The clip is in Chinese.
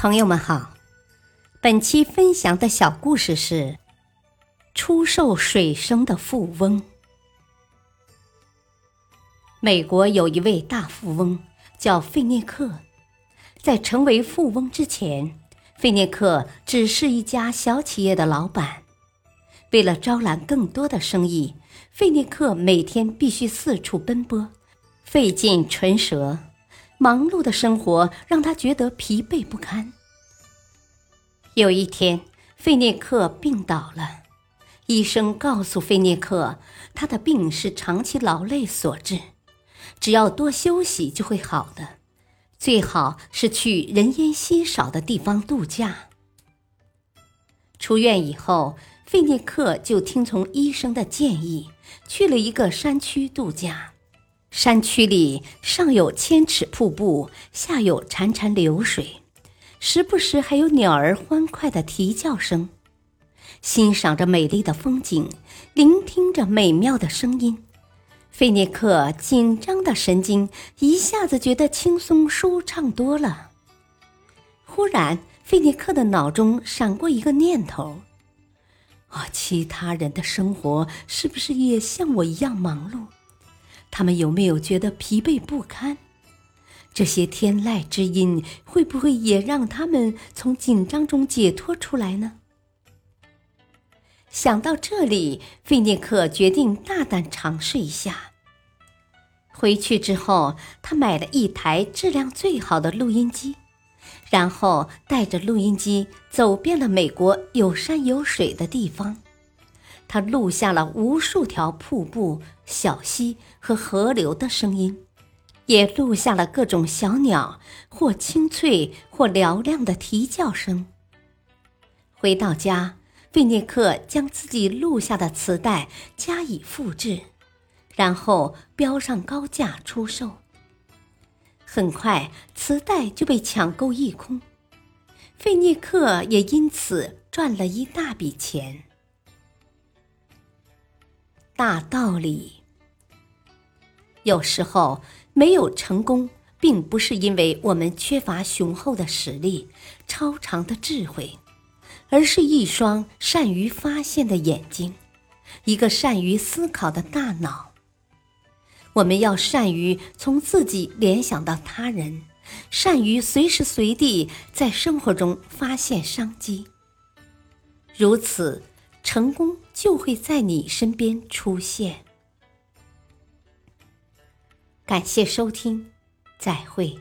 朋友们好，本期分享的小故事是出售水生的富翁。美国有一位大富翁叫费涅克，在成为富翁之前，费涅克只是一家小企业的老板。为了招揽更多的生意，费涅克每天必须四处奔波，费尽唇舌。忙碌的生活让他觉得疲惫不堪。有一天，费涅克病倒了，医生告诉费涅克，他的病是长期劳累所致，只要多休息就会好的，最好是去人烟稀少的地方度假。出院以后，费涅克就听从医生的建议，去了一个山区度假。山区里上有千尺瀑布，下有潺潺流水，时不时还有鸟儿欢快的啼叫声。欣赏着美丽的风景，聆听着美妙的声音，费涅克紧张的神经一下子觉得轻松舒畅多了。忽然，费涅克的脑中闪过一个念头：啊，其他人的生活是不是也像我一样忙碌？他们有没有觉得疲惫不堪？这些天籁之音会不会也让他们从紧张中解脱出来呢？想到这里，费涅克决定大胆尝试一下。回去之后，他买了一台质量最好的录音机，然后带着录音机走遍了美国有山有水的地方。他录下了无数条瀑布、小溪和河流的声音，也录下了各种小鸟或清脆或嘹亮的啼叫声。回到家，费涅克将自己录下的磁带加以复制，然后标上高价出售。很快，磁带就被抢购一空，费涅克也因此赚了一大笔钱。大道理，有时候没有成功，并不是因为我们缺乏雄厚的实力、超长的智慧，而是一双善于发现的眼睛，一个善于思考的大脑。我们要善于从自己联想到他人，善于随时随地在生活中发现商机。如此。成功就会在你身边出现。感谢收听，再会。